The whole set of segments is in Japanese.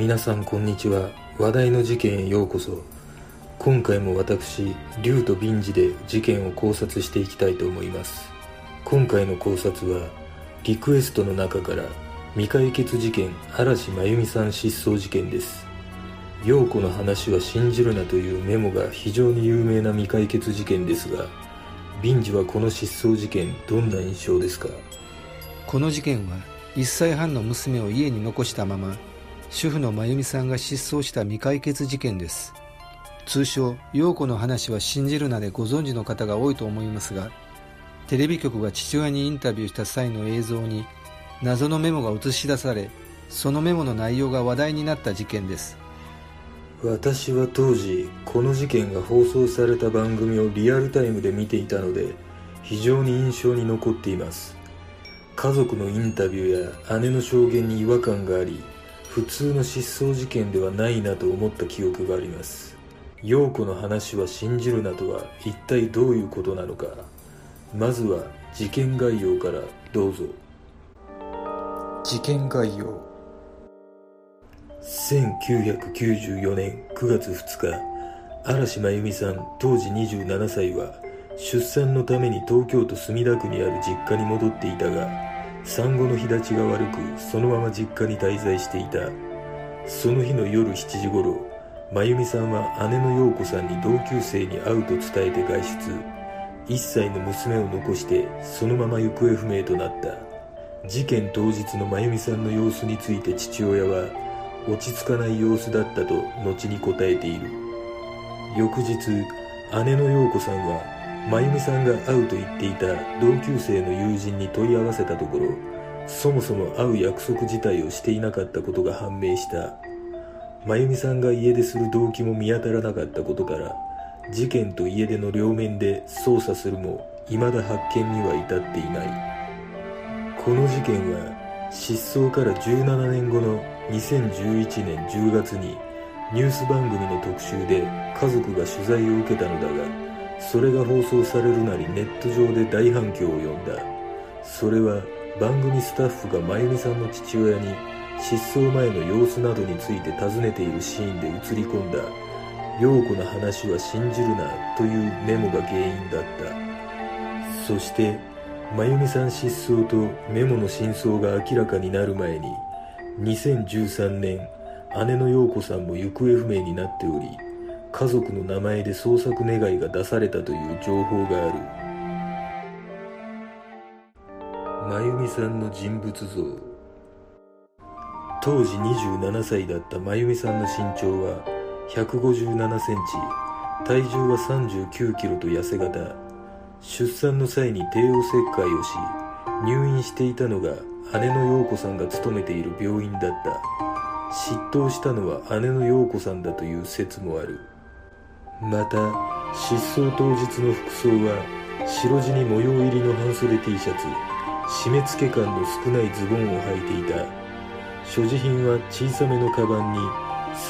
皆さんこんにちは。話題の事件へようこそ。今回も私竜とビンジで事件を考察していきたいと思います。今回の考察はリクエストの中から未解決事件嵐真由美さん失踪事件です。陽子の話は信じるなというメモが非常に有名な未解決事件ですがビンジはこの失踪事件どんな印象ですか？この事件は1歳半の娘を家に残したまま主婦の真由美さんが失踪した未解決事件です。通称陽子の話は信じるなでご存知の方が多いと思いますがテレビ局が父親にインタビューした際の映像に謎のメモが映し出されそのメモの内容が話題になった事件です。私は当時この事件が放送された番組をリアルタイムで見ていたので非常に印象に残っています。家族のインタビューや姉の証言に違和感があり普通の失踪事件ではないなと思った記憶があります。陽子の話は信じるなとは一体どういうことなのか。まずは事件概要からどうぞ。事件概要。1994年9月2日嵐真由美さん当時27歳は出産のために東京都墨田区にある実家に戻っていたが産後の日立ちが悪くそのまま実家に滞在していた。その日の夜7時頃真由美さんは姉の陽子さんに同級生に会うと伝えて外出。1歳の娘を残してそのまま行方不明となった。事件当日の真由美さんの様子について父親は落ち着かない様子だったと後に答えている。翌日姉の陽子さんは真由美さんが会うと言っていた同級生の友人に問い合わせたところそもそも会う約束自体をしていなかったことが判明した。真由美さんが家出する動機も見当たらなかったことから事件と家出の両面で捜査するも未だ発見には至っていない。この事件は失踪から17年後の2011年10月にニュース番組の特集で家族が取材を受けたのだがそれが放送されるなりネット上で大反響を呼んだ。それは番組スタッフが真由美さんの父親に失踪前の様子などについて尋ねているシーンで映り込んだ「陽子の話は信じるな」というメモが原因だった。そして真由美さん失踪とメモの真相が明らかになる前に2013年姉の陽子さんも行方不明になっており家族の名前で捜索願いが出されたという情報がある。真由美さんの人物像。当時27歳だった真由美さんの身長は157センチ。体重は39キロと痩せ型出産の際に帝王切開をし入院していたのが姉の陽子さんが勤めている病院だった。執刀したのは姉の陽子さんだという説もある。また失踪当日の服装は白地に模様入りの半袖 T シャツ締め付け感の少ないズボンを履いていた。所持品は小さめのカバンに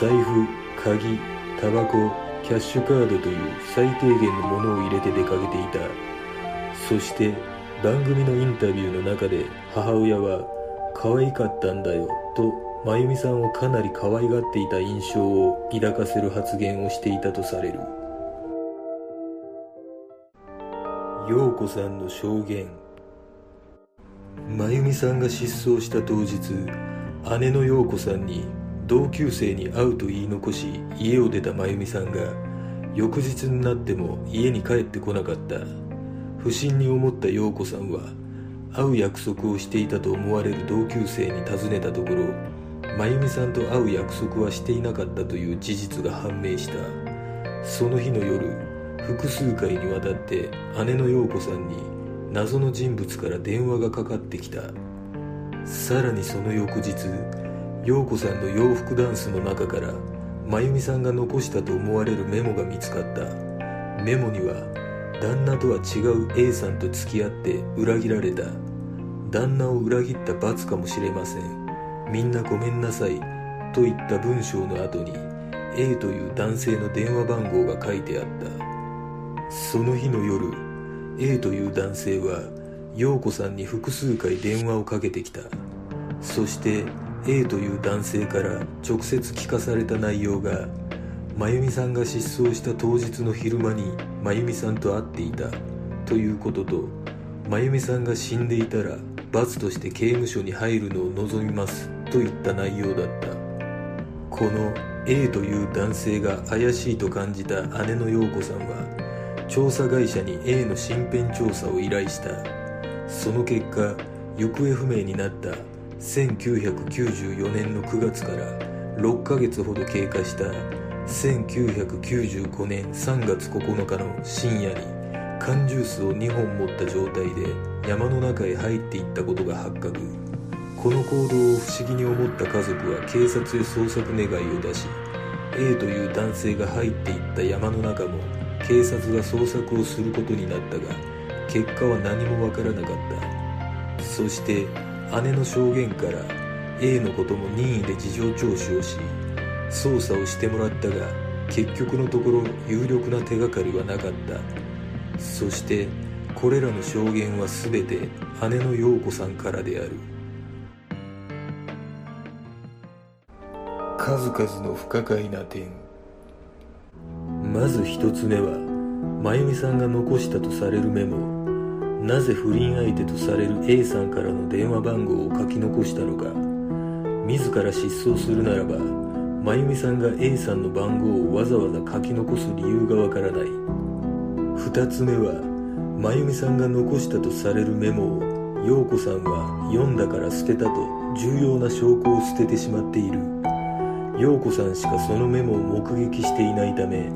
財布鍵タバコキャッシュカードという最低限のものを入れて出かけていた。そして番組のインタビューの中で母親は可愛かったんだよと真由美さんをかなり可愛がっていた印象を抱かせる発言をしていたとされる。陽子さんの証言。真由美さんが失踪した当日姉の陽子さんに同級生に会うと言い残し家を出た真由美さんが翌日になっても家に帰ってこなかった。不審に思った陽子さんは会う約束をしていたと思われる同級生に尋ねたところ真由美さんと会う約束はしていなかったという事実が判明した。その日の夜複数回にわたって姉の陽子さんに謎の人物から電話がかかってきた。さらにその翌日陽子さんの洋服ダンスの中から真由美さんが残したと思われるメモが見つかった。メモには旦那とは違う A さんと付き合って裏切られた。旦那を裏切った罰かもしれません。みんなごめんなさいといった文章の後に A という男性の電話番号が書いてあった。その日の夜 A という男性は陽子さんに複数回電話をかけてきた。そして A という男性から直接聞かされた内容が真由美さんが失踪した当日の昼間に真由美さんと会っていた。ということと真由美さんが死んでいたら罰として刑務所に入るのを望みます。といった内容だった。この A という男性が怪しいと感じた姉の陽子さんは調査会社に A の身辺調査を依頼した。その結果行方不明になった1994年の9月から6ヶ月ほど経過した1995年3月9日の深夜に缶ジュースを2本持った状態で山の中へ入っていったことが発覚。この行動を不思議に思った家族は警察へ捜索願いを出し A という男性が入っていった山の中も警察が捜索をすることになったが結果は何もわからなかった。そして姉の証言から A のことも任意で事情聴取をし捜査をしてもらったが結局のところ有力な手がかりはなかった。そしてこれらの証言は全て姉の陽子さんからである。数々の不可解な点。まず一つ目は真由美さんが残したとされるメモ。なぜ不倫相手とされる A さんからの電話番号を書き残したのか。自ら失踪するならば真由美さんが A さんの番号をわざわざ書き残す理由がわからない。2つ目は真由美さんが残したとされるメモを陽子さんは読んだから捨てたと重要な証拠を捨ててしまっている。陽子さんしかそのメモを目撃していないため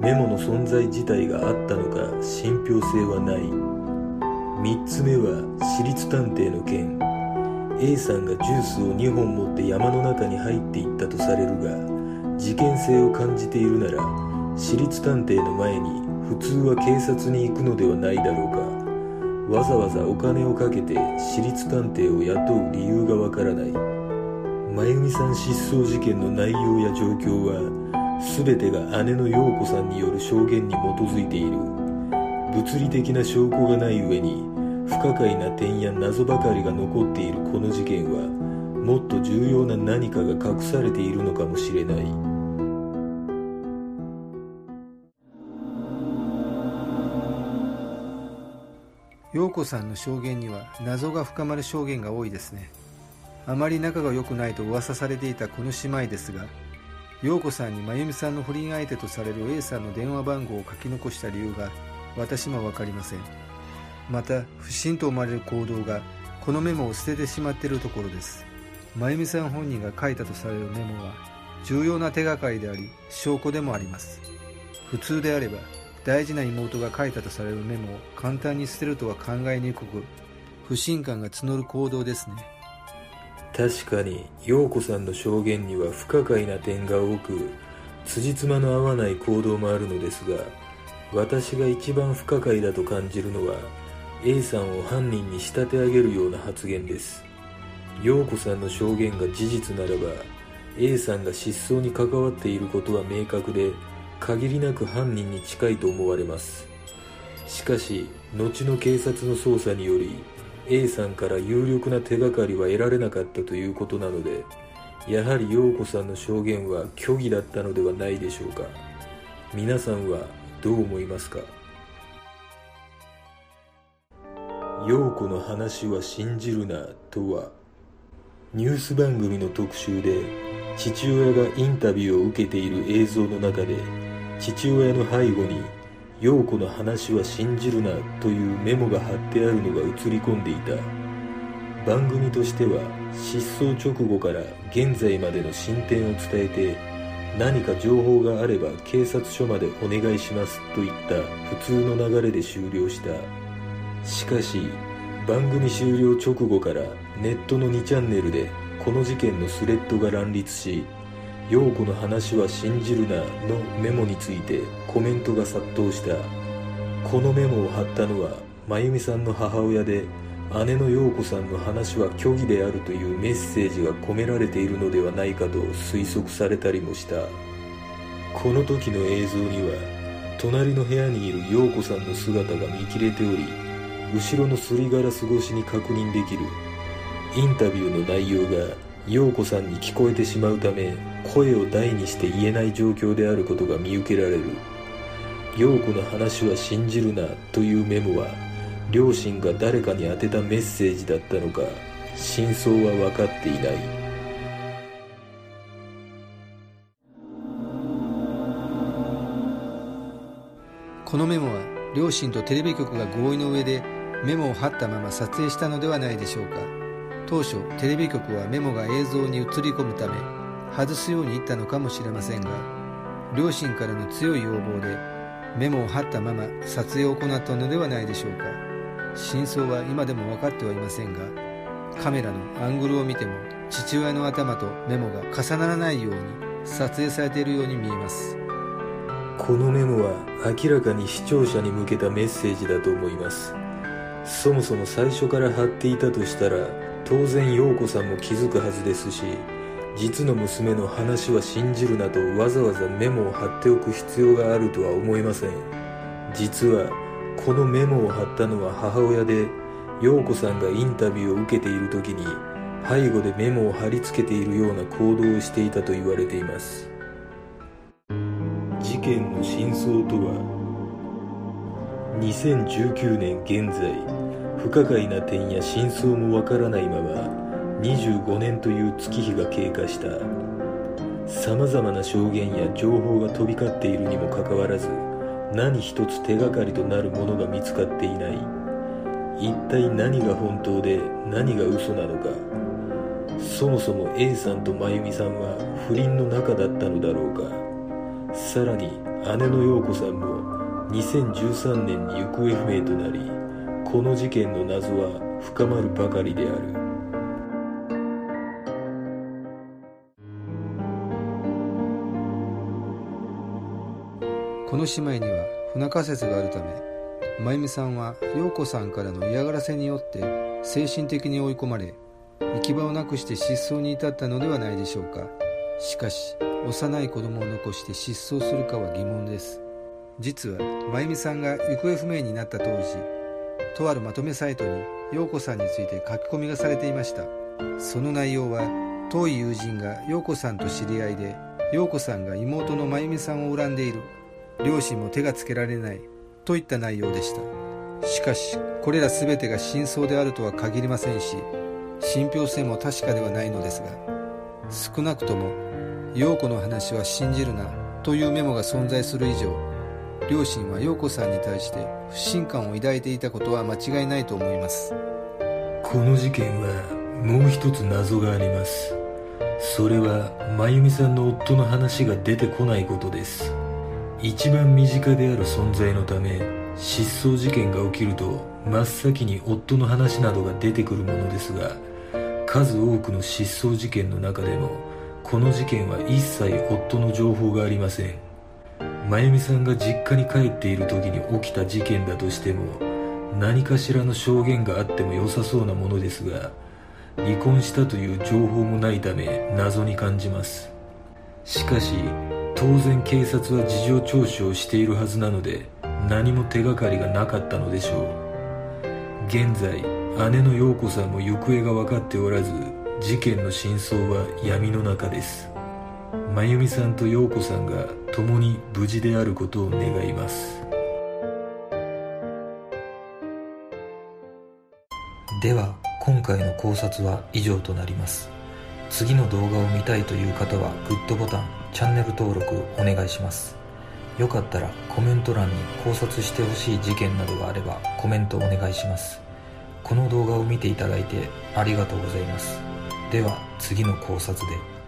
メモの存在自体があったのか信憑性はない。3つ目は私立探偵の件。A さんがジュースを2本持って山の中に入っていったとされるが事件性を感じているなら私立探偵の前に普通は警察に行くのではないだろうか。わざわざお金をかけて私立探偵を雇う理由がわからない。真由美さん失踪事件の内容や状況は全てが姉の陽子さんによる証言に基づいている。物理的な証拠がない上に不可解な点や謎ばかりが残っているこの事件はもっと重要な何かが隠されているのかもしれない。陽子さんの証言には謎が深まる証言が多いですね。あまり仲が良くないと噂されていたこの姉妹ですが陽子さんに真由美さんの不倫相手とされる A さんの電話番号を書き残した理由が私も分かりません。また不審と思われる行動がこのメモを捨ててしまっているところです。真由美さん本人が書いたとされるメモは重要な手がかりであり証拠でもあります。普通であれば大事な妹が書いたとされるメモを簡単に捨てるとは考えにくく不信感が募る行動ですね。確かに陽子さんの証言には不可解な点が多く辻褄の合わない行動もあるのですが私が一番不可解だと感じるのは A さんを犯人に仕立て上げるような発言です。陽子さんの証言が事実ならば A さんが失踪に関わっていることは明確で限りなく犯人に近いと思われます。しかし後の警察の捜査により A さんから有力な手がかりは得られなかったということなのでやはり陽子さんの証言は虚偽だったのではないでしょうか。皆さんはどう思いますか？陽子の話は信じるなとは。ニュース番組の特集で父親がインタビューを受けている映像の中で父親の背後に「陽子の話は信じるな」というメモが貼ってあるのが映り込んでいた。番組としては失踪直後から現在までの進展を伝えて何か情報があれば警察署までお願いしますといった普通の流れで終了した。しかし番組終了直後からネットの2チャンネルでこの事件のスレッドが乱立し「陽子の話は信じるな」のメモについてコメントが殺到した。このメモを貼ったのは真由美さんの母親で姉の陽子さんの話は虚偽であるというメッセージが込められているのではないかと推測されたりもした。この時の映像には隣の部屋にいる陽子さんの姿が見切れており後ろのすりガラス越しに確認できるインタビューの内容が陽子さんに聞こえてしまうため声を大にして言えない状況であることが見受けられる。陽子の話は信じるなというメモは両親が誰かに宛てたメッセージだったのか真相は分かっていない。このメモは両親とテレビ局が合意の上でメモを貼ったまま撮影したのではないでしょうか。当初テレビ局はメモが映像に映り込むため外すように言ったのかもしれませんが両親からの強い要望でメモを貼ったまま撮影を行ったのではないでしょうか。真相は今でも分かってはいませんがカメラのアングルを見ても父親の頭とメモが重ならないように撮影されているように見えます。このメモは明らかに視聴者に向けたメッセージだと思います。そもそも最初から貼っていたとしたら当然陽子さんも気づくはずですし実の娘の話は信じるなとわざわざメモを貼っておく必要があるとは思えません。実はこのメモを貼ったのは母親で陽子さんがインタビューを受けている時に背後でメモを貼り付けているような行動をしていたと言われています。事件の真相とは2019年現在不可解な点や真相もわからないまま25年という月日が経過した。さまざまな証言や情報が飛び交っているにもかかわらず何一つ手がかりとなるものが見つかっていない。一体何が本当で何が嘘なのか。そもそも A さんと真由美さんは不倫の仲だったのだろうか。さらに姉の陽子さんも2013年に行方不明となりこの事件の謎は深まるばかりである。この姉妹には不仲説があるため真由美さんは陽子さんからの嫌がらせによって精神的に追い込まれ行き場をなくして失踪に至ったのではないでしょうか。しかし幼い子供を残して失踪するかは疑問です。実は真由美さんが行方不明になった当時とあるまとめサイトに陽子さんについて書き込みがされていました。その内容は遠い友人が陽子さんと知り合いで陽子さんが妹の真由美さんを恨んでいる。両親も手がつけられない。といった内容でした。しかしこれら全てが真相であるとは限りませんし信憑性も確かではないのですが少なくとも陽子の話は信じるなというメモが存在する以上両親は陽子さんに対して不信感を抱いていたことは間違いないと思います。この事件はもう一つ謎があります。それは真由美さんの夫の話が出てこないことです。一番身近である存在のため失踪事件が起きると真っ先に夫の話などが出てくるものですが数多くの失踪事件の中でもこの事件は一切夫の情報がありません。真由美さんが実家に帰っている時に起きた事件だとしても何かしらの証言があっても良さそうなものですが離婚したという情報もないため謎に感じます。しかし当然警察は事情聴取をしているはずなので何も手がかりがなかったのでしょう。現在姉の陽子さんも行方が分かっておらず事件の真相は闇の中です。真由美さんと陽子さんが共に無事であることを願います。では今回の考察は以上となります。次の動画を見たいという方はグッドボタンチャンネル登録お願いします。よかったらコメント欄に考察してほしい事件などがあればコメントお願いします。この動画を見ていただいてありがとうございます。では次の考察で。